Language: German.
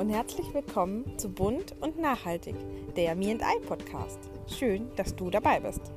und herzlich willkommen zu Bunt und Nachhaltig, der Me and I Podcast. Schön, dass du dabei bist.